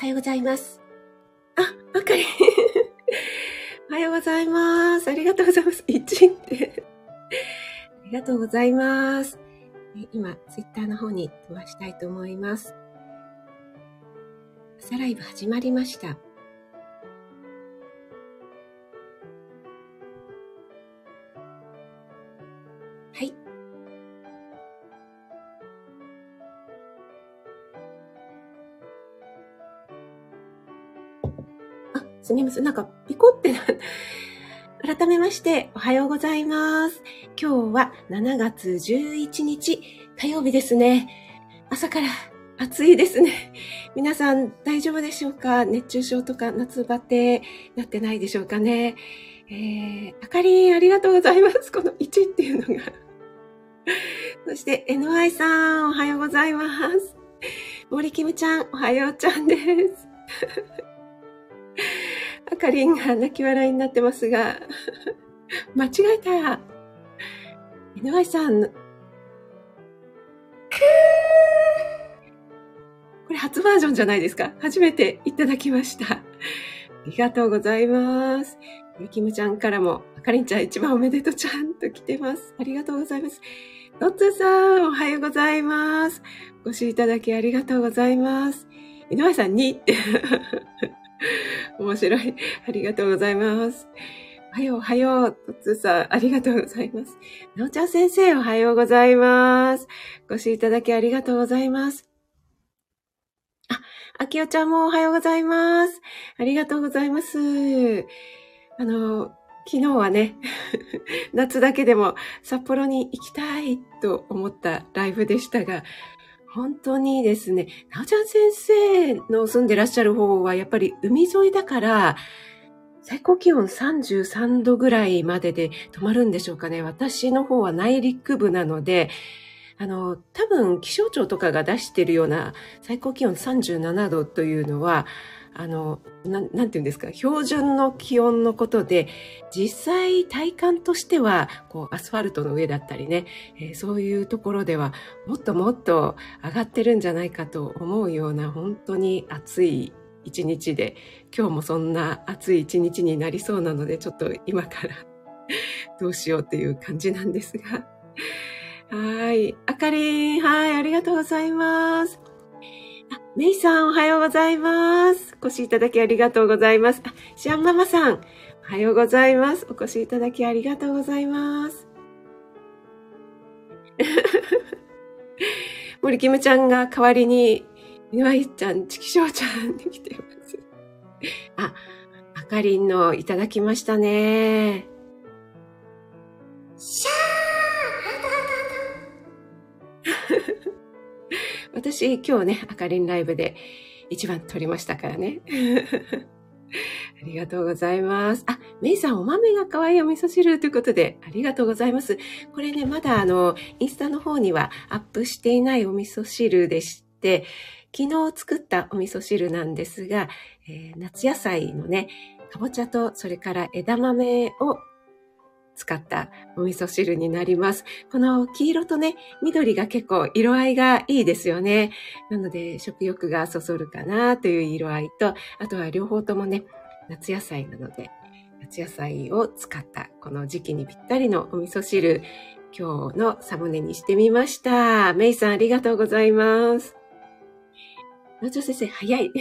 はようございます。あ、あかり。おはようございます。ありがとうございます。一って。ありがとうございます。今、ツイッターの方に飛ばしたいと思います。朝ライブ始まりました。すみません。なんか、ピコってな、改めまして、おはようございます。今日は7月11日、火曜日ですね。朝から暑いですね。皆さん大丈夫でしょうか？熱中症とか夏バテなってないでしょうかね？えー、あかりんありがとうございます。この1っていうのが。そして NY さんおはようございます。森キムちゃんおはようちゃんです。あかりんが泣き笑いになってますが、間違えた。井上さん、くーこれ初バージョンじゃないですか？初めていただきました。ありがとうございます。ゆきむちゃんからも、あかりんちゃん一番おめでとうちゃんと来てます。ありがとうございます。ロッツさん、おはようございます。ご視聴いただきありがとうございます。井上さんにって 面白い。ありがとうございます。おはよう、おはよう。とつさん、ありがとうございます。なおちゃん先生、おはようございます。ご視聴いただきありがとうございます。あ、あきおちゃんもおはようございます。ありがとうございます。あの、昨日はね、夏だけでも札幌に行きたいと思ったライブでしたが、本当にですね、なおちゃん先生の住んでらっしゃる方はやっぱり海沿いだから、最高気温33度ぐらいまでで止まるんでしょうかね。私の方は内陸部なので、あの、多分気象庁とかが出しているような最高気温37度というのは、あの、ななんて言うんですか、標準の気温のことで、実際体感としては、こう、アスファルトの上だったりね、えー、そういうところでは、もっともっと上がってるんじゃないかと思うような、本当に暑い一日で、今日もそんな暑い一日になりそうなので、ちょっと今から どうしようっていう感じなんですが。はい。あかりん、はい、ありがとうございます。メイさんおはようございます。お越しいただきありがとうございます。あ、シアンママさん、おはようございます。お越しいただきありがとうございます。森キムちゃんが代わりに、岩井ちゃん、チキショウちゃんに来てます。あ、あかりんのいただきましたね。シャー私、今日ね、あかりんライブで一番撮りましたからね。ありがとうございます。あ、メイさん、お豆が可愛いお味噌汁ということで、ありがとうございます。これね、まだあの、インスタの方にはアップしていないお味噌汁でして、昨日作ったお味噌汁なんですが、えー、夏野菜のね、かぼちゃとそれから枝豆を使ったお味噌汁になります。この黄色とね、緑が結構色合いがいいですよね。なので食欲がそそるかなという色合いと、あとは両方ともね、夏野菜なので、夏野菜を使ったこの時期にぴったりのお味噌汁、今日のサムネにしてみました。メイさんありがとうございます。のちょ先生、早い。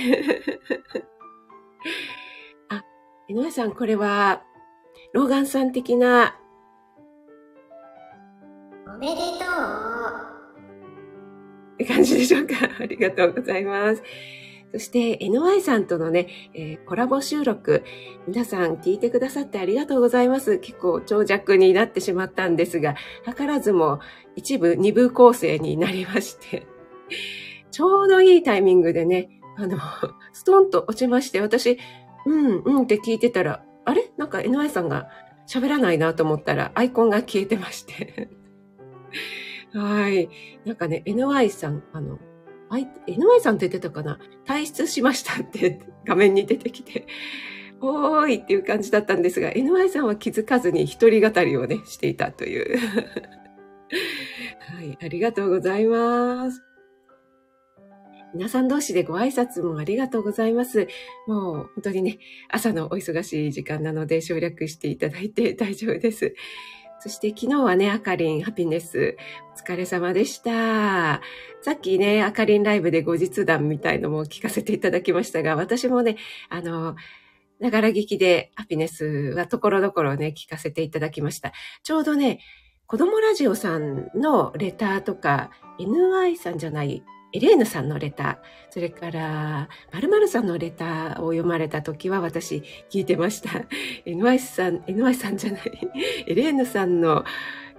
あ、井上さん、これは、ローガンさん的な、おめでとう。って感じでしょうか。ありがとうございます。そして NY さんとのね、えー、コラボ収録、皆さん聞いてくださってありがとうございます。結構長尺になってしまったんですが、図らずも一部二部構成になりまして、ちょうどいいタイミングでね、あの、ストンと落ちまして、私、うんうんって聞いてたら、あれ？なんか NY さんが喋らないなと思ったらアイコンが消えてまして はい。なんかね、NY さん、あの、NY さんって言ってたかな？退出しましたって画面に出てきて、おーいっていう感じだったんですが、NY さんは気づかずに一人語りをね、していたという はい。ありがとうございます。皆さん同士でご挨拶もありがとうございます。もう本当にね、朝のお忙しい時間なので省略していただいて 大丈夫です。そして昨日はね、あかりんハピネス、お疲れ様でした。さっきね、あかりんライブで後日談みたいのも聞かせていただきましたが、私もね、あの、ながら聞きでハピネスはところどころね、聞かせていただきました。ちょうどね、子供ラジオさんのレターとか、NY さんじゃない、エレーヌさんのレター、それから、〇〇さんのレターを読まれた時は私聞いてました。NY さん、NY さんじゃない、エレーヌさんの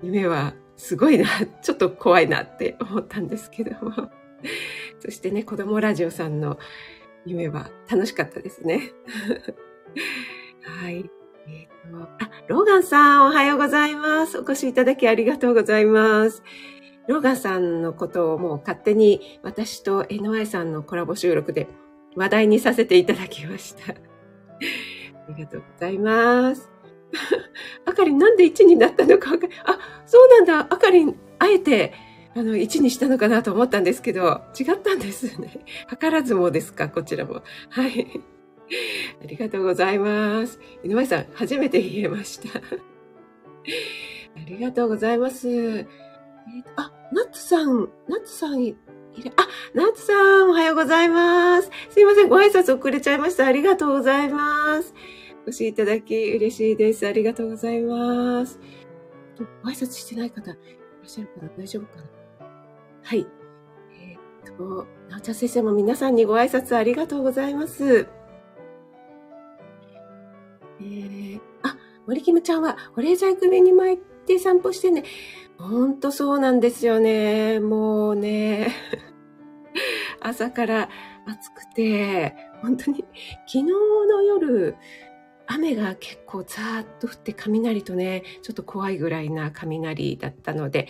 夢はすごいな、ちょっと怖いなって思ったんですけども。そしてね、子供ラジオさんの夢は楽しかったですね。はい。えー、と、あ、ローガンさん、おはようございます。お越しいただきありがとうございます。ローガンさんのことをもう勝手に私と NY さんのコラボ収録で話題にさせていただきました。ありがとうございます。あかりんなんで1になったのかわかあ、そうなんだ。あかりん、あえて、あの、1にしたのかなと思ったんですけど、違ったんですね。図らずもですか、こちらも。はい。ありがとうございます。井上さん、初めて言えました。ありがとうございます。えー、あ、ナッツさん、ナッツさんいる、あ、ナッツさん、おはようございます。すいません、ご挨拶遅れちゃいました。ありがとうございます。お越しいただき嬉しいです。ありがとうございます。ご挨拶してない方いらっしゃるかな？大丈夫かな？はい。えー、っと、なおちゃん先生も皆さんにご挨拶ありがとうございます。えー、あ、森キムちゃんは保冷剤首に巻いて散歩してね。ほんとそうなんですよね。もうね、朝から暑くて、本当に昨日の夜、雨が結構ザーッと降って雷とね、ちょっと怖いぐらいな雷だったので、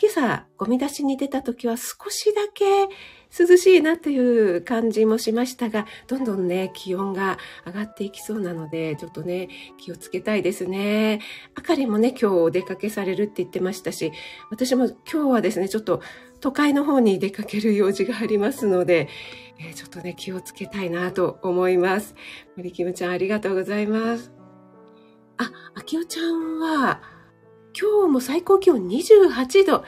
今朝ゴミ出しに出た時は少しだけ涼しいなという感じもしましたが、どんどんね、気温が上がっていきそうなので、ちょっとね、気をつけたいですね。あかりもね、今日お出かけされるって言ってましたし、私も今日はですね、ちょっと都会の方に出かける用事がありますので、えー、ちょっとね、気をつけたいなと思います。森キムちゃんありがとうございます。あ、あきおちゃんは、今日も最高気温28度。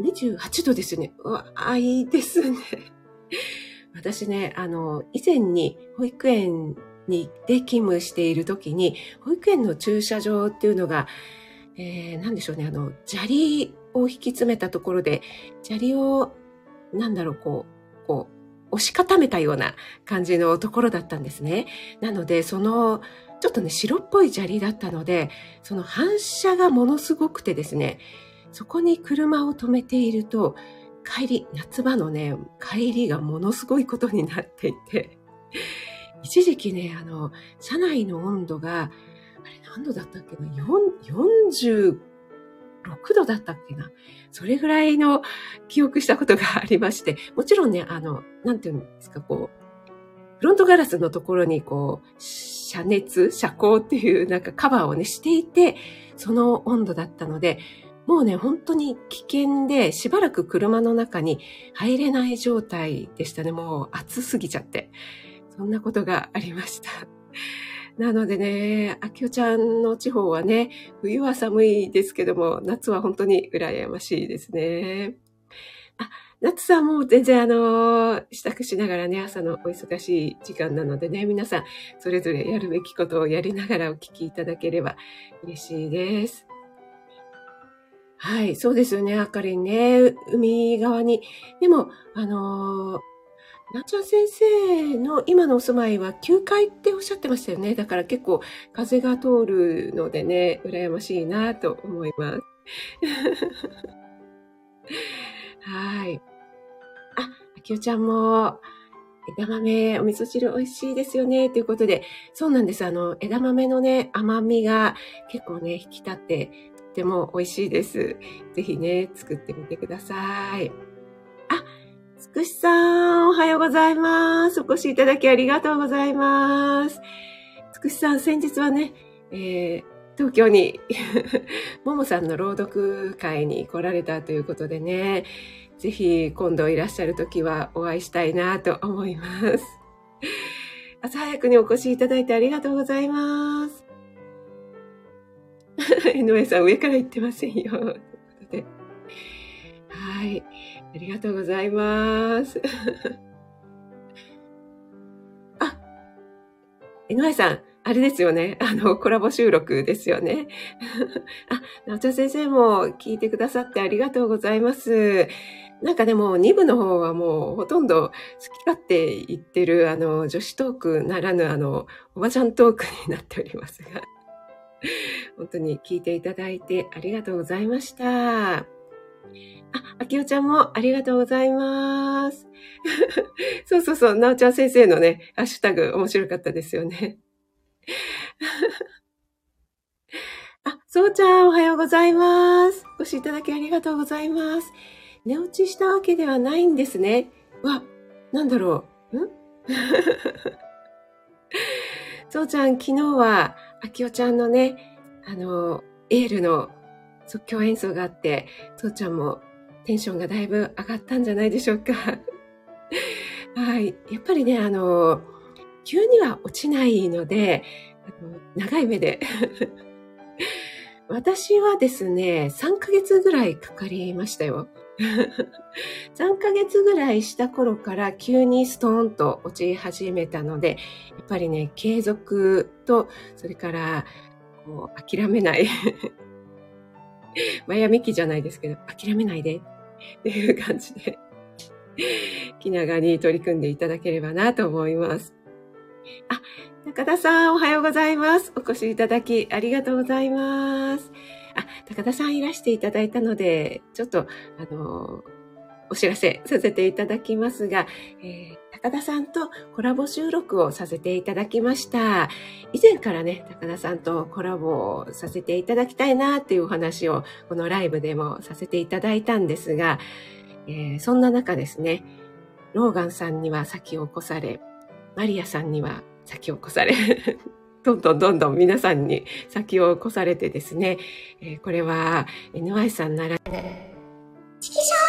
28度ですよね。うわ、いいですね。私ね、あの、以前に保育園にで勤務している時に、保育園の駐車場っていうのが、えー、なんでしょうね、あの、砂利を引き詰めたところで、砂利を、なんだろう、こう、こう、押し固めたような感じのところだったんですね。なので、その、ちょっとね、白っぽい砂利だったので、その反射がものすごくてですね、そこに車を止めていると、帰り、夏場のね、帰りがものすごいことになっていて、一時期ね、あの、車内の温度が、あれ何度だったっけな、46度だったっけな。それぐらいの記憶したことがありまして、もちろんね、あの、なんていうんですか、こう、フロントガラスのところにこう、遮熱、遮光っていうなんかカバーをね、していて、その温度だったので、もうね、本当に危険で、しばらく車の中に入れない状態でしたね。もう暑すぎちゃって。そんなことがありました。なのでね、あきおちゃんの地方はね、冬は寒いですけども、夏は本当に羨ましいですね。あ、夏さんも全然あの、支度しながらね、朝のお忙しい時間なのでね、皆さんそれぞれやるべきことをやりながらお聞きいただければ嬉しいです。はい、そうですよね、あかりね。海側に。でも、あのー、なちゃん先生の今のお住まいは9階っておっしゃってましたよね。だから結構風が通るのでね、羨ましいなと思います。はい。あ、あきおちゃんも、枝豆、お味噌汁美味しいですよね。ということで、そうなんです。あの、枝豆のね、甘みが結構ね、引き立って、ても美味しいです。ぜひね、作ってみてください。あ、つくしさん、おはようございます。お越しいただきありがとうございます。つくしさん、先日はね、えー、東京に、ももさんの朗読会に来られたということでね、ぜひ今度いらっしゃるときはお会いしたいなと思います。朝早くにお越しいただいてありがとうございます。井上さん上から言ってませんよ。ということで。はい。ありがとうございます。あ、井上さん、あれですよね。あの、コラボ収録ですよね。あ、なおちゃん先生も聞いてくださってありがとうございます。なんかでも2部の方はもうほとんど好き勝手言ってるあの女子トークならぬあのおばちゃんトークになっておりますが本当に聞いていただいてありがとうございました。あ、あきおちゃんもありがとうございます。そうそうそう、なおちゃん先生のね、ハッシュタグ面白かったですよね。あ、そうちゃんおはようございます。お越しいただきありがとうございます。寝落ちしたわけではないんですね。わ、なんだろう。ん？そうちゃん、昨日は、あきおちゃんのね、あの、エールの即興演奏があって、そうちゃんもテンションがだいぶ上がったんじゃないでしょうか。はい。やっぱりね、あの、急には落ちないので、あの長い目で 私はですね、3ヶ月ぐらいかかりましたよ。3ヶ月ぐらいした頃から急にストーンと落ち始めたので、やっぱりね、継続と、それから、こう、諦めない。マヤミキじゃないですけど、諦めないでっていう感じで、気長に取り組んでいただければなと思います。あ、高田さんおはようございます。お越しいただきありがとうございます。あ、高田さんいらしていただいたので、ちょっと、あの、お知らせさせていただきますが、えー、高田さんとコラボ収録をさせていただきました。以前からね、高田さんとコラボをさせていただきたいなっていうお話をこのライブでもさせていただいたんですが、えー、そんな中ですね、ローガンさんには先を越され、マリアさんには先を越され、どんどんどんどん皆さんに先を越されてですね、えー、これは NY さんなら、チキショー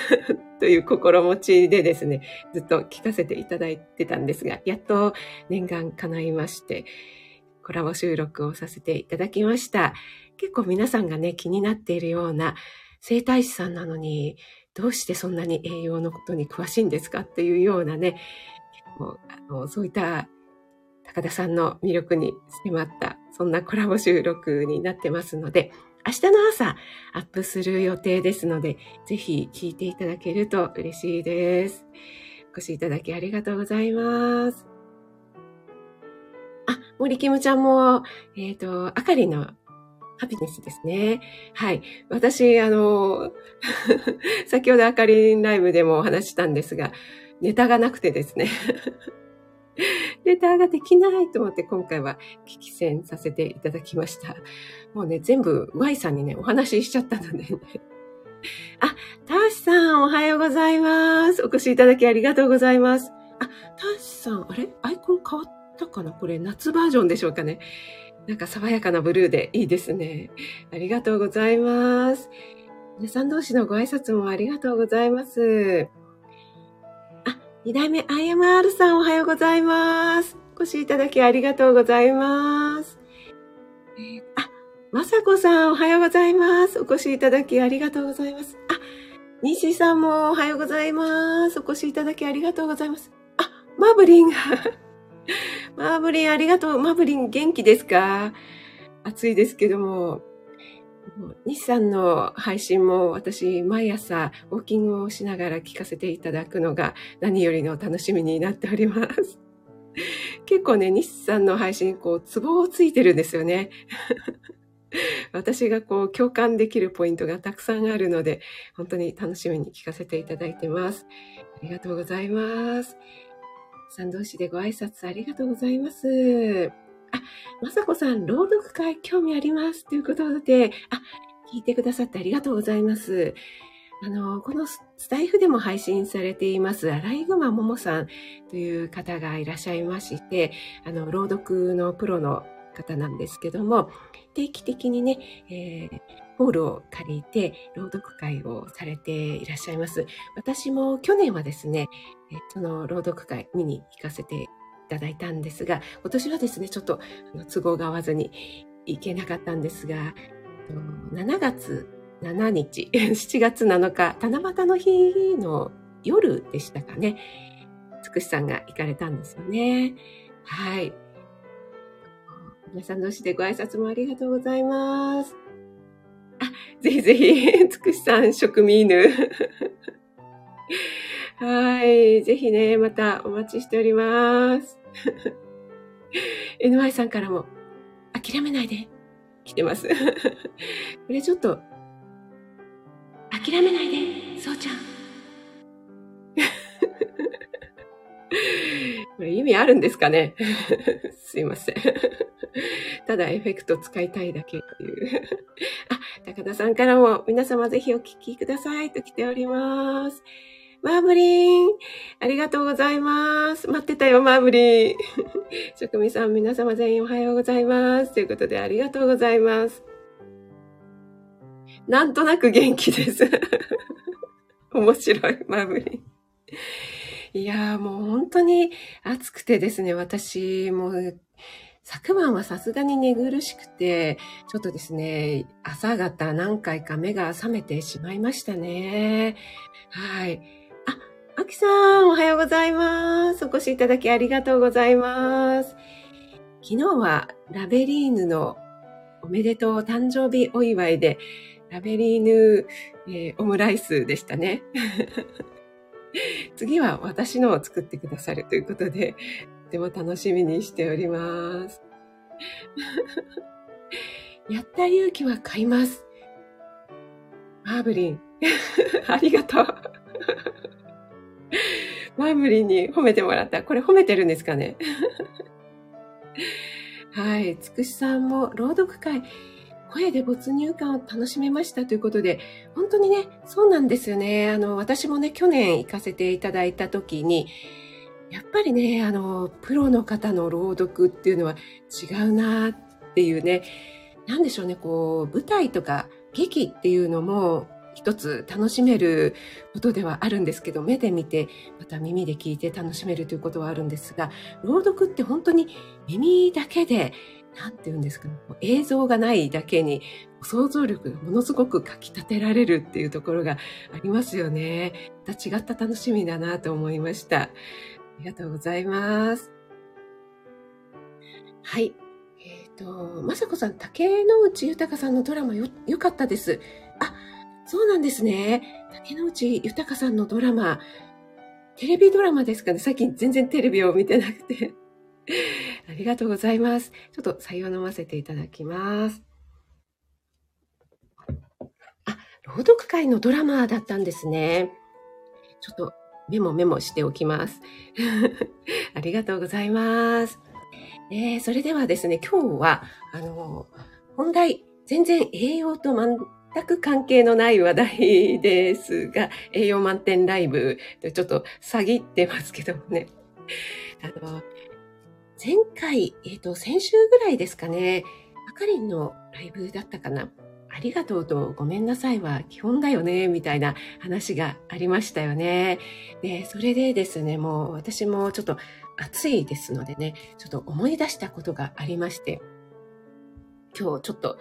という心持ちでですね、ずっと聞かせていただいてたんですが、やっと念願叶いまして、コラボ収録をさせていただきました。結構皆さんがね、気になっているような生体師さんなのに、どうしてそんなに栄養のことに詳しいんですかっていうようなね、もうあのそういった高田さんの魅力に迫った、そんなコラボ収録になってますので、明日の朝アップする予定ですので、ぜひ聞いていただけると嬉しいです。お越しいただきありがとうございます。あ、森キムちゃんも、えっ、ー、と、あかりのハピネスですね。はい。私、あの、先ほどあかりライブでもお話したんですが、ネタがなくてですね。レタができないと思って今回は聞き戦させていただきました。もうね、全部 Y さんにね、お話ししちゃったのでね。あ、ターシさんおはようございます。お越しいただきありがとうございます。あ、ターシさん、あれ？アイコン変わったかな？これ夏バージョンでしょうかね。なんか爽やかなブルーでいいですね。ありがとうございます。皆さん同士のご挨拶もありがとうございます。あ二代目 IMR さんおはようございます。お越しいただきありがとうございます。えー、あ、まさこさんおはようございます。お越しいただきありがとうございます。あ、西さんもおはようございます。お越しいただきありがとうございます。あ、マブリン。マブリンありがとう。マブリン元気ですか？暑いですけども。日産の配信も私、毎朝ウォーキングをしながら聞かせていただくのが何よりの楽しみになっております。結構ね、日産の配信、こう、ツボをついてるんですよね。私がこう、共感できるポイントがたくさんあるので、本当に楽しみに聞かせていただいてます。ありがとうございます。さん同士でご挨拶ありがとうございます。あ、まさこさん、朗読会興味あります。ということで、あ、聞いてくださってありがとうございます。あの、このスタイフでも配信されています、アライグマももさんという方がいらっしゃいまして、あの、朗読のプロの方なんですけども、定期的にね、えー、ホールを借りて朗読会をされていらっしゃいます。私も去年はですね、その朗読会見に行かせていただいたんですが、今年はですね、ちょっと都合が合わずに行けなかったんですが、7月7日、7月7日、七夕の日の夜でしたかね。つくしさんが行かれたんですよね。はい。皆さん同士でご挨拶もありがとうございます。あ、ぜひぜひ、つくしさん、食味犬。はい。ぜひね、またお待ちしております。NY さんからも、諦めないで、来てます。これちょっと、諦めないで、そうちゃん。これ意味あるんですかね？すいません。ただエフェクト使いたいだけという。あ、高田さんからも皆様ぜひお聞きくださいと来ております。マーブリン、ありがとうございます。待ってたよ、マーブリン。職味さん、皆様全員おはようございます。ということで、ありがとうございます。なんとなく元気です。面白い、マーブリン。いやーもう本当に暑くてですね、私も昨晩はさすがに寝苦しくて、ちょっとですね、朝方何回か目が覚めてしまいましたね。はい。あ、アキさん、おはようございます。お越しいただきありがとうございます。昨日はラベリーヌのおめでとう誕生日お祝いで、ラベリーヌ、えー、オムライスでしたね。次は私のを作ってくださるということで、とても楽しみにしております。やった勇気は買います。マーブリン、ありがとう。マーブリンに褒めてもらった。これ褒めてるんですかね？はい。つくしさんも朗読会声で没入感を楽しめましたということで、本当にね、そうなんですよね。あの、私もね、去年行かせていただいた時に、やっぱりね、あの、プロの方の朗読っていうのは違うなっていうね、なんでしょうね、こう、舞台とか劇っていうのも一つ楽しめることではあるんですけど、目で見て、また耳で聞いて楽しめるということはあるんですが、朗読って本当に耳だけでなんて言うんですかね、映像がないだけに想像力がものすごくかき立てられるっていうところがありますよね。また違った楽しみだなと思いました。ありがとうございます。はい。えっ、ー、と、まさこさん、竹之内豊さんのドラマよ、良かったです。あ、そうなんですね。竹之内豊さんのドラマ、テレビドラマですかね。最近全然テレビを見てなくて。ありがとうございます。ちょっと採用飲ませていただきます。あ、朗読会のドラマだったんですね。ちょっとメモメモしておきます。ありがとうございます。えー、それではですね、今日は、あの、本題、全然栄養と全く関係のない話題ですが、栄養満点ライブ、ちょっと詐欺ってますけどもね。あの、前回、えっ、ー、と、先週ぐらいですかね、あかりんのライブだったかな。ありがとうとごめんなさいは基本だよね、みたいな話がありましたよね。で、それでですね、もう私もちょっと暑いですのでね、ちょっと思い出したことがありまして、今日ちょっと、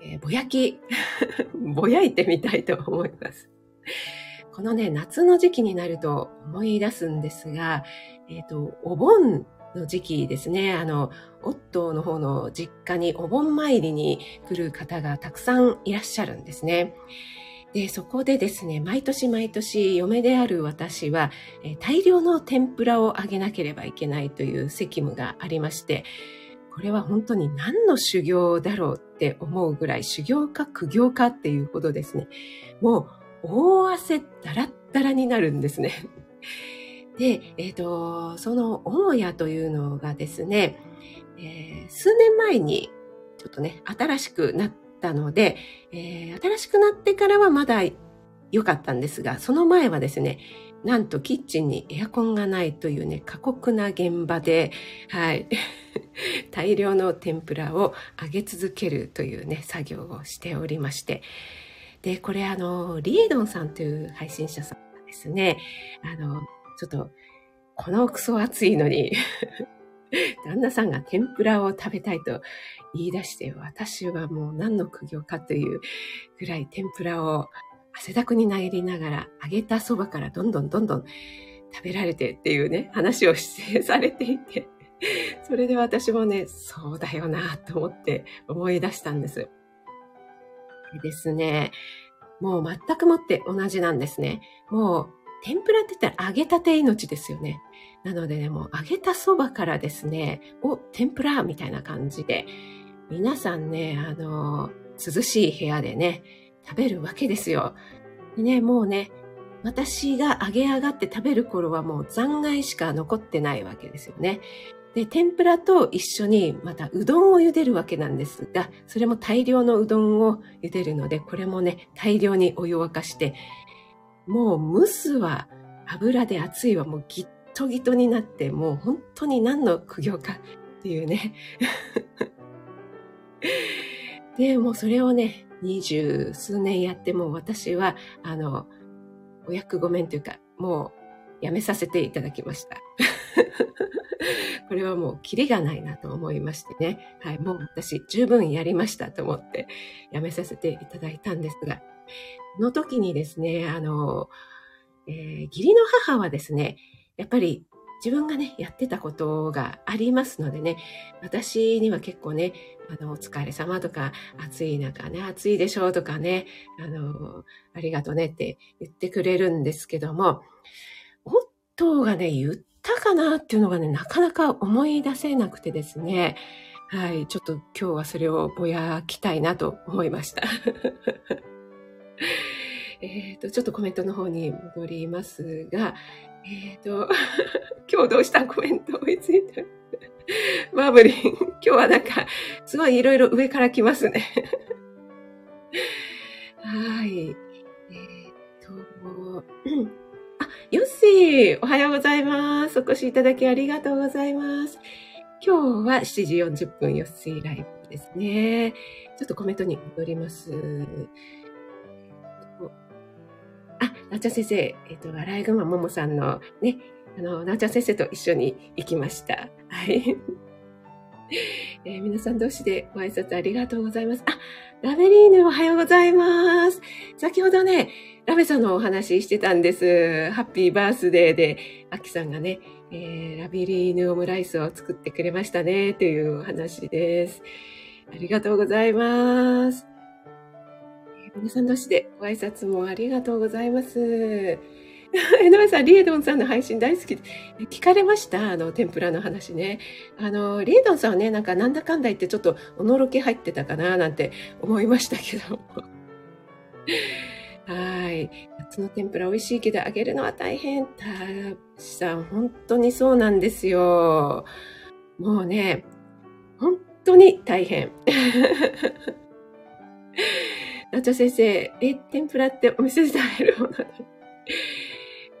えー、ぼやき、ぼやいてみたいと思います。このね、夏の時期になると思い出すんですが、えっ、ー、と、お盆の時期ですね、あの、夫の方の実家にお盆参りに来る方がたくさんいらっしゃるんですね。で、そこでですね、毎年毎年嫁である私は、え大量の天ぷらをあげなければいけないという責務がありまして、これは本当に何の修行だろうって思うぐらい修行か苦行かっていうほどですね、もう大汗だらだらになるんですね。で、えっ、ー、と、その母屋というのがですね、えー、数年前にちょっとね、新しくなったので、えー、新しくなってからはまだ良かったんですが、その前はですね、なんとキッチンにエアコンがないというね、過酷な現場で、はい、大量の天ぷらを揚げ続けるというね、作業をしておりまして、で、これあの、リードンさんという配信者さんがですね、あの、ちょっと、このクソ暑いのに 旦那さんが天ぷらを食べたいと言い出して、私はもう何の苦行かというぐらい天ぷらを汗だくに投げりながら揚げたそばからどんどんどんどん食べられてっていうね、話をしてされていて、それで私もね、そうだよなと思って思い出したんです。でですね、もう全くもって同じなんですね。もう天ぷらって言ったら揚げたて命ですよね。なのでね、もう揚げたそばからですね、お、天ぷらみたいな感じで、皆さんね、あの、涼しい部屋でね、食べるわけですよ。でね、もうね、私が揚げ上がって食べる頃はもう残骸しか残ってないわけですよね。で、天ぷらと一緒にまたうどんを茹でるわけなんですが、それも大量のうどんを茹でるので、これもね、大量にお湯を沸かして、もう蒸すは油で熱いはもうギットギトになって、もう本当に何の苦行かっていうね。で、もうそれをね、二十数年やってもう私は、あの、お役御免というか、もうやめさせていただきました。これはもうキリがないなと思いましてね。はい、もう私十分やりましたと思ってやめさせていただいたんですが、の時にですね、あの、えー、義理の母はですね、やっぱり自分がね、やってたことがありますのでね、私には結構ね、あの、お疲れ様とか、暑い中ね、暑いでしょうとかね、あの、ありがとねって言ってくれるんですけども、夫がね、言ったかなっていうのがね、なかなか思い出せなくてですね、はい、ちょっと今日はそれをぼやきたいなと思いました。えっと、ちょっとコメントの方に戻りますが、えっ、ー、と、今日どうした？コメント追いついた。マーブリン、今日はなんか、すごいいろいろ上から来ますね。はい。えっ、ー、と、あ、ヨッシー、おはようございます。お越しいただきありがとうございます。今日は7時40分、ヨッシーライブですね。ちょっとコメントに戻ります。なっちゃん先生、えっ、ー、と、笑い熊ももさんのね、あの、なおちゃん先生と一緒に行きました。はい。えー、皆さん同士でご挨拶ありがとうございます。あ、ラベリーヌおはようございます。先ほどね、ラベさんのお話してたんです。ハッピーバースデーで、アキさんがね、えー、ラベリーヌオムライスを作ってくれましたね、というお話です。ありがとうございます。皆さん同士でご挨拶もありがとうございます。江上さん、リエドンさんの配信大好き。聞かれました？あの、天ぷらの話ね。あの、リエドンさんはね、なんかなんだかんだ言ってちょっとおのろけ入ってたかななんて思いましたけど。はい。夏の天ぷら美味しいけど揚げるのは大変。たしさん、本当にそうなんですよ。もうね、本当に大変。なちゃ先生、え、天ぷらってお店で食べるもの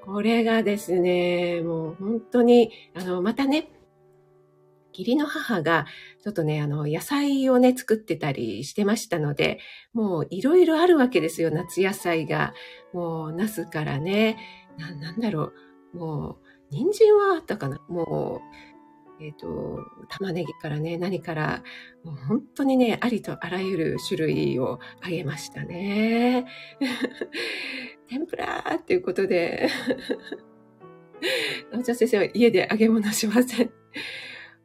これがですね、もう本当に、あの、またね、義理の母が、ちょっとね、あの、野菜をね、作ってたりしてましたので、もういろいろあるわけですよ、夏野菜が。もう、ナスからね、な、なんだろう、もう、人参はあったかなもう、えっ、ー、と、玉ねぎからね、何から、もう本当にね、ありとあらゆる種類をあげましたね。天ぷらーっていうことで、お茶先生は家で揚げ物しません。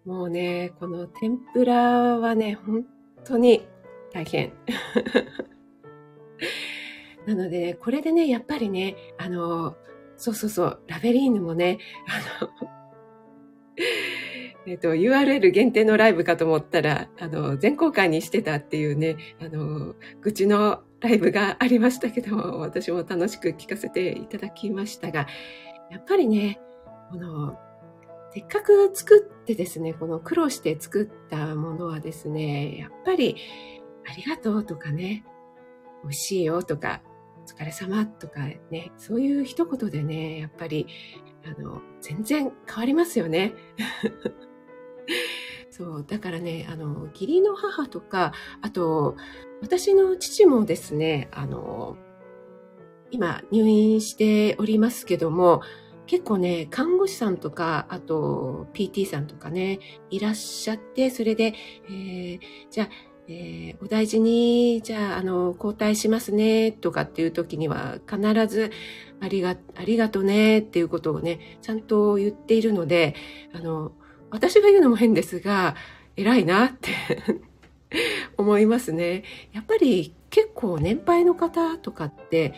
もうね、この天ぷらはね、本当に大変。なので、ね、これでね、やっぱりね、あの、そうそうそう、ラベリーヌもね、あの、えっ、と、URL 限定のライブかと思ったら、あの、全公開にしてたっていうね、あの、愚痴のライブがありましたけども、私も楽しく聞かせていただきましたが、やっぱりね、この、せっかく作ってですね、この苦労して作ったものはですね、やっぱり、ありがとうとかね、美味しいよとか、お疲れ様とかね、そういう一言でね、やっぱり、あの、全然変わりますよね。そう、だからね、あの、義理の母とか、あと、私の父もですね、あの、今入院しておりますけども、結構ね、看護師さんとか、あと PT さんとかね、いらっしゃって、それで、えー、じゃあ、えー、お大事に、じゃあ、あの、交代しますね、とかっていう時には、必ず、ありが、ありがとね、っていうことをね、ちゃんと言っているので、あの、私が言うのも変ですが、偉いなって 思いますね。やっぱり結構年配の方とかって、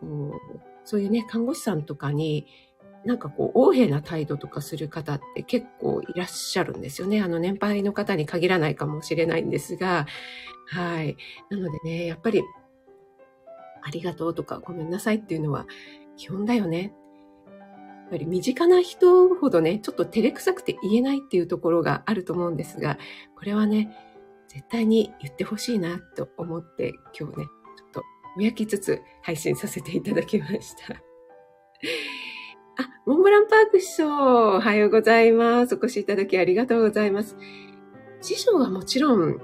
こうそういうね、看護師さんとかに、なんかこう、横柄な態度とかする方って結構いらっしゃるんですよね。あの、年配の方に限らないかもしれないんですが、はい。なのでね、やっぱり、ありがとうとかごめんなさいっていうのは基本だよね。やっぱり身近な人ほどね、ちょっと照れくさくて言えないっていうところがあると思うんですが、これはね、絶対に言ってほしいなと思って今日ね、ちょっとぼやきつつ配信させていただきました。あ、モンブランパーク師匠、おはようございます。お越しいただきありがとうございます。師匠はもちろん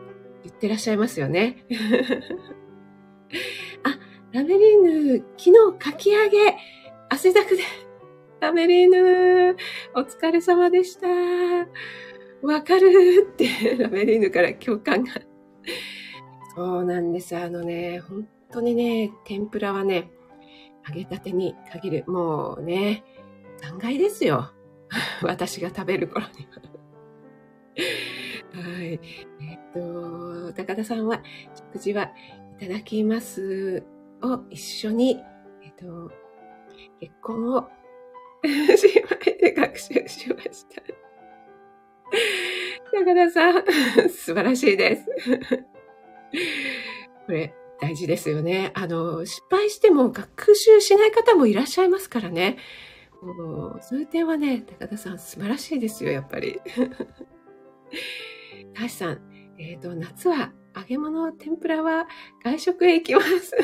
言ってらっしゃいますよね。あ、ラメリーヌ、昨日かき上げ、汗だくで、ラメリーヌ、お疲れ様でした。わかるって、ラメリーヌから共感が。そうなんです。あのね、本当にね、天ぷらはね、揚げたてに限る。もうね、残骸ですよ。私が食べる頃には。はい。えっと、高田さんは、食事はいただきますを一緒に、えっと、結婚を姉妹で学習しました。高田さん、素晴らしいです。これ、大事ですよね。あの、失敗しても学習しない方もいらっしゃいますからね。もうそういう点はね、高田さん素晴らしいですよ、やっぱり。大志さん、えっ、ー、と、夏は揚げ物、天ぷらは外食へ行きます。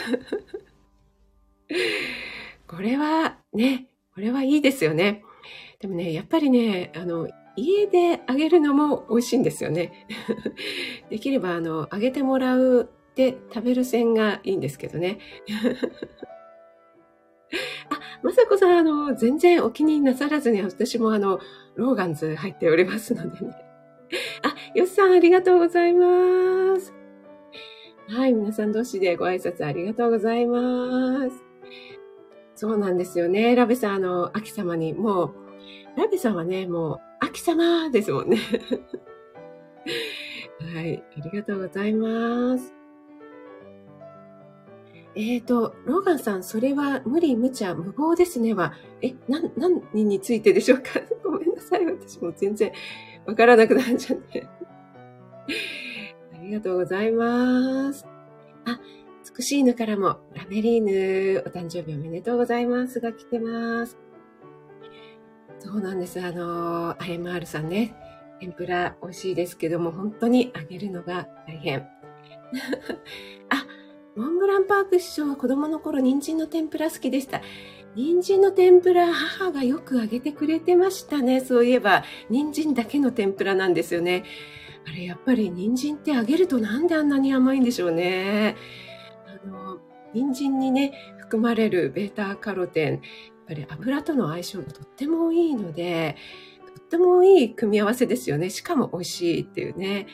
これはね、これはいいですよね。でもね、やっぱりね、あの、家で揚げるのも美味しいんですよね。できれば、あの、揚げてもらうで食べる線がいいんですけどね。あ、まさこさん、あの、全然お気になさらずに、私もあの、ローガンズ入っておりますのでね。あ、よしさん、ありがとうございます。はい、皆さん同士でご挨拶ありがとうございます。そうなんですよね。ラベさん、あの、秋様に、もう、ラベさんはね、もう、秋様ですもんね。はい、ありがとうございます。えっ、ー、と、ローガンさん、それは無理、無茶、無謀ですねは、え、な、何についてでしょうか？ごめんなさい。私も全然わからなくなっちゃって。ありがとうございます。あ、美しいぬからも、ラメリーヌ、お誕生日おめでとうございますが来てます。そうなんです。あの、IMR さんね、天ぷら美味しいですけども、本当に揚げるのが大変。あ、モンブランパーク師匠は子供の頃人参の天ぷら好きでした。人参の天ぷら、母がよく揚げてくれてましたね。そういえば、人参だけの天ぷらなんですよね。あれ、やっぱり人参って揚げるとなんであんなに甘いんでしょうね。あの、人参にね、含まれるベータカロテン、やっぱり油との相性がとってもいいので、とってもいい組み合わせですよね。しかも美味しいっていうね。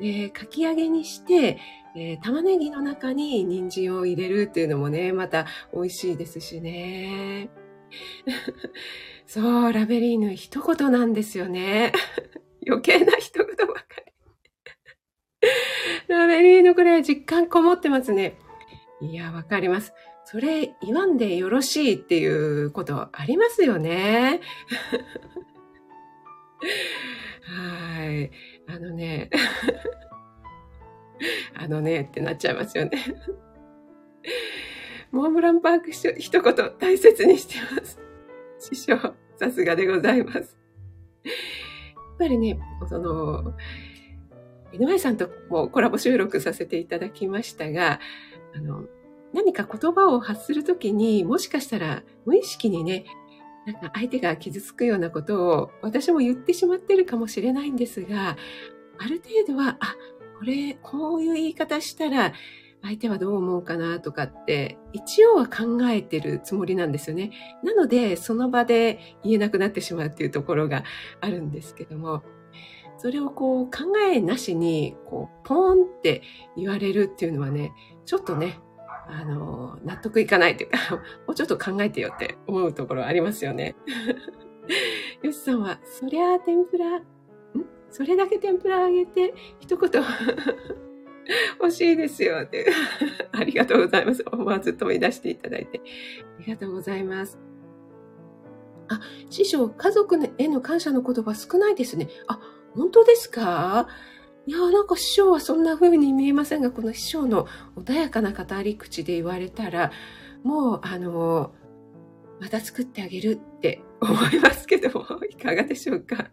で、かき揚げにして、えー、玉ねぎの中に人参を入れるっていうのもね、また美味しいですしね。そう、ラベリーヌ一言なんですよね。余計な一言ばかり。ラベリーヌこれ実感こもってますね。いや、わかります。それ言わんでよろしいっていうことありますよね。はい。あのね。あのねってなっちゃいますよね。モンブランパーク一言大切にしてます。師匠、さすがでございます。やっぱりね、その、井上さんともコラボ収録させていただきましたが、あの、何か言葉を発するときにもしかしたら無意識にね、なんか相手が傷つくようなことを私も言ってしまってるかもしれないんですが、ある程度は、あ、これ、こういう言い方したら相手はどう思うかなとかって一応は考えてるつもりなんですよね。なのでその場で言えなくなってしまうっていうところがあるんですけども、それをこう考えなしにこうポーンって言われるっていうのはね、ちょっとね、あの、納得いかないというか、もうちょっと考えてよって思うところありますよね。よしさんは、そりゃあ天ぷら、ん？それだけ天ぷらあげて、一言 欲しいですよって。ありがとうございます。思わず飛び出していただいて。ありがとうございます。あ、師匠、家族への感謝の言葉少ないですね。あ、本当ですか？いや、なんか師匠はそんな風に見えませんが、この師匠の穏やかな語り口で言われたら、もう、あの、また作ってあげるって思いますけども、いかがでしょうか？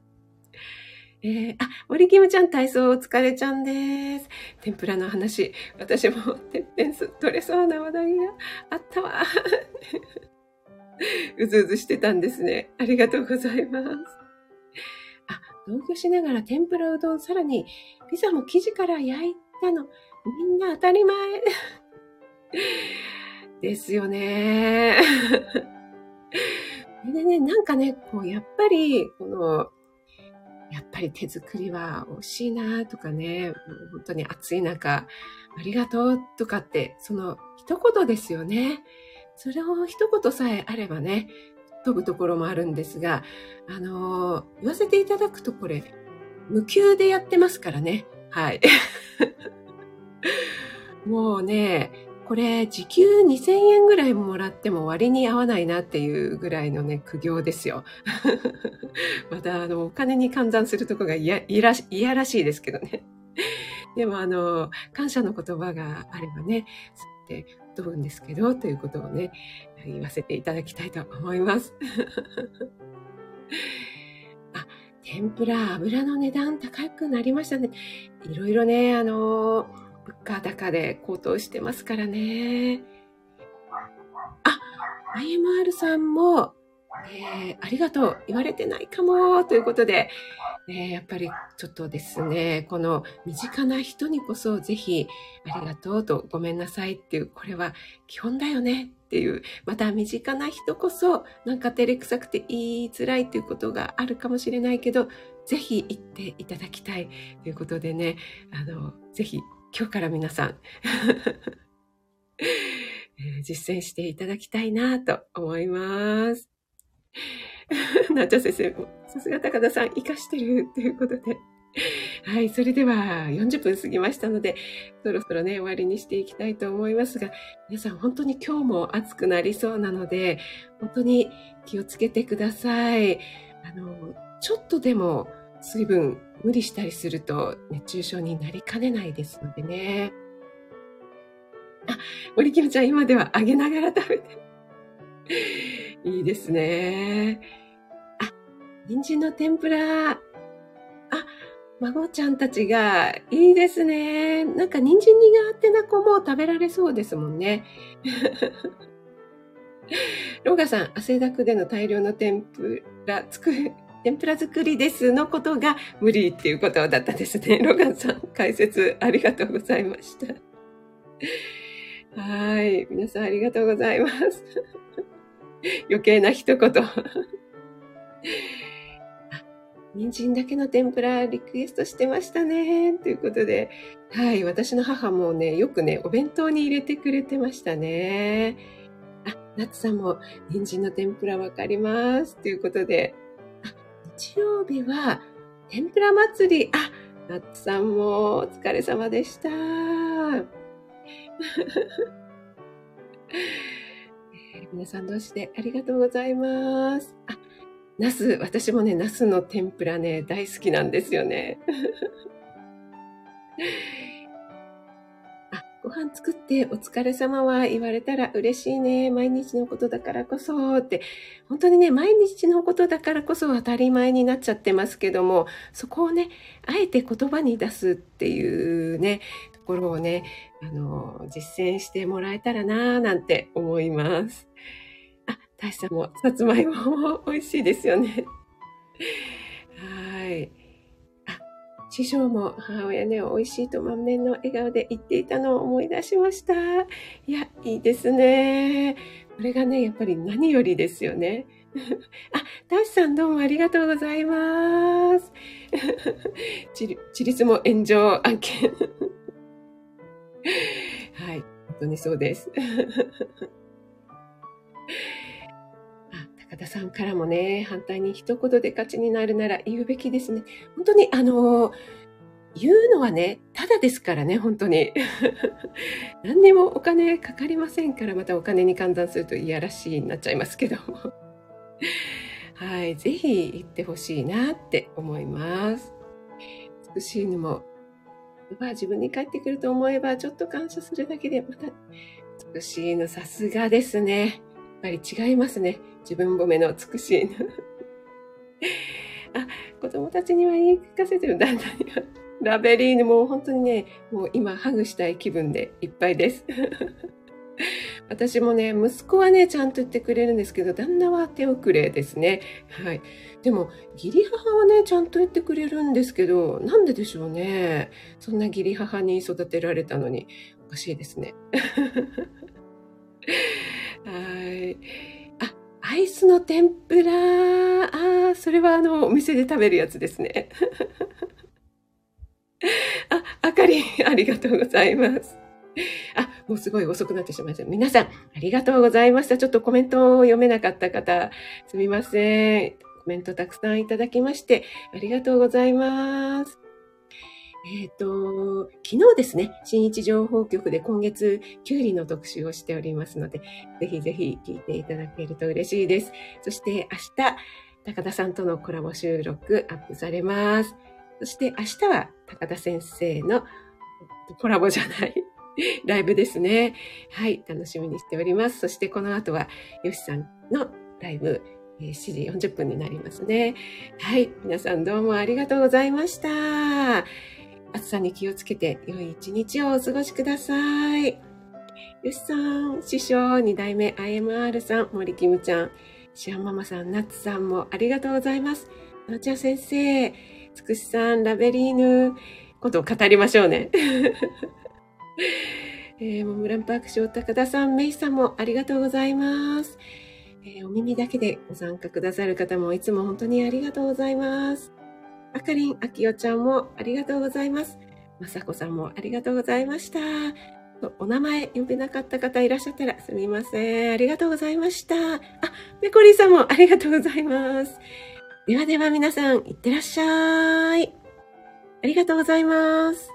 えー、あ、森キムちゃん体操お疲れちゃんです。天ぷらの話、私もてっぺんす取れそうな話題があったわ。うずうずしてたんですね。ありがとうございます。同居しながら天ぷらうどん、さらにピザも生地から焼いたの。みんな当たり前。ですよね。でね、なんかね、こう、やっぱり、この、やっぱり手作りは惜しいなとかね、本当に暑い中、ありがとうとかって、その一言ですよね。それを一言さえあればね、飛ぶところもあるんですが、あのー、言わせていただくとこれ、無給でやってますからね。はい。もうね、これ時給2000円ぐらいもらっても割に合わないなっていうぐらいのね、苦行ですよ。またあの、お金に換算するとこが嫌らしいらしいですけどね。でもあの、感謝の言葉があればね、そうやって飛ぶんですけど、ということをね、言わせていただきたいと思います。あ、天ぷら、油の値段高くなりましたね。いろいろね、あの物価高で高騰してますからね。あ、IMR さんも、えー、ありがとう。言われてないかも。ということで、え、やっぱりちょっとですね、この身近な人にこそぜひありがとうとごめんなさいっていう、これは基本だよねっていう、また身近な人こそなんか照れくさくて言いづらいということがあるかもしれないけど、ぜひ言っていただきたいということでね、あの、ぜひ今日から皆さん 実践していただきたいなと思います。なっちゃ先生も、さすが高田さん、活かしてるということで。はい、それでは40分過ぎましたので、そろそろね、終わりにしていきたいと思いますが、皆さん本当に今日も暑くなりそうなので、本当に気をつけてください。あの、ちょっとでも水分無理したりすると熱中症になりかねないですのでね。あ、森キムちゃん今では揚げながら食べて。いいですね。あ、人参の天ぷら。孫ちゃんたちがいいですね。なんか人参苦手な子も食べられそうですもんね。ローガさん、汗だくでの大量の天ぷら作る、天ぷら作りですのことが無理っていうことだったですね。ロガンさん、解説ありがとうございました。はい。皆さんありがとうございます。余計な一言。人参だけの天ぷらリクエストしてましたね。ということで、はい。私の母もね、よくね、お弁当に入れてくれてましたね。あ、ナツさんも人参の天ぷらわかります。ということで、あ日曜日は天ぷら祭り。あ、ナッツさんもお疲れ様でした。皆さん同士でありがとうございます。あ、ナス、私もね、ナスの天ぷらね、大好きなんですよね。あご飯作ってお疲れ様は言われたら嬉しいね。毎日のことだからこそって。本当にね、毎日のことだからこそ当たり前になっちゃってますけども、そこをね、あえて言葉に出すっていうね、ところをね、あの、実践してもらえたらなぁなんて思います。大さんも、さつまいもも美味しいですよね。はい。あ、師匠も母親ね、美味しいと満面の笑顔で言っていたのを思い出しました。いや、いいですね。これがね、やっぱり何よりですよね。あ、ダシさんどうもありがとうございます。チリ、チリも炎上案件。はい、本当にそうです。あ、高田さんからもね、反対に一言で勝ちになるなら言うべきですね。本当に、あの言うのはね、ただですからね、本当に。何にもお金かかりませんから、またお金に換算するといやらしいになっちゃいますけども。はい、ぜひ行ってほしいなって思います。美しいのも、まあ自分に帰ってくると思えば、ちょっと感謝するだけで、また、美しいのさすがですね。ぱり違いますね。自分褒めの美しい。あ、子供たちには言い聞かせてる旦那には。ラベリーヌもう本当にね、もう今ハグしたい気分でいっぱいです。私もね、息子はね、ちゃんと言ってくれるんですけど、旦那は手遅れですね。はい。でも、義理母はね、ちゃんと言ってくれるんですけど、なんででしょうね。そんな義理母に育てられたのに、おかしいですね。はい。あ、アイスの天ぷら。あ、それはあの、お店で食べるやつですね。あ、あかりん、ありがとうございます。あ、もうすごい遅くなってしまいました。皆さん、ありがとうございました。ちょっとコメントを読めなかった方、すみません。コメントたくさんいただきまして、ありがとうございます。えっ、ー、と、昨日ですね、新一情報局で今月、キュウリの特集をしておりますので、ぜひぜひ聞いていただけると嬉しいです。そして明日、高田さんとのコラボ収録アップされます。そして明日は高田先生のコラボじゃない、ライブですね。はい、楽しみにしております。そしてこの後は、よしさんのライブ、7時40分になりますね。はい、皆さんどうもありがとうございました。暑さに気をつけて良い一日をお過ごしください。よしさん、師匠、二代目 IMR さん、森キムちゃん、シアママさん、ナッツさんもありがとうございます。なおちゃん先生、つくしさん、ラベリーヌ、今度語りましょうね。えー、モムランパークショー高田さん、メイさんもありがとうございます。えー、お耳だけでご参加くださる方もいつも本当にありがとうございます。あかりん、あきおちゃんもありがとうございます。まさこさんもありがとうございました。お名前呼べなかった方いらっしゃったらすみません。ありがとうございました。あ、ペコリンさんもありがとうございます。ではでは皆さん、いってらっしゃい。ありがとうございます。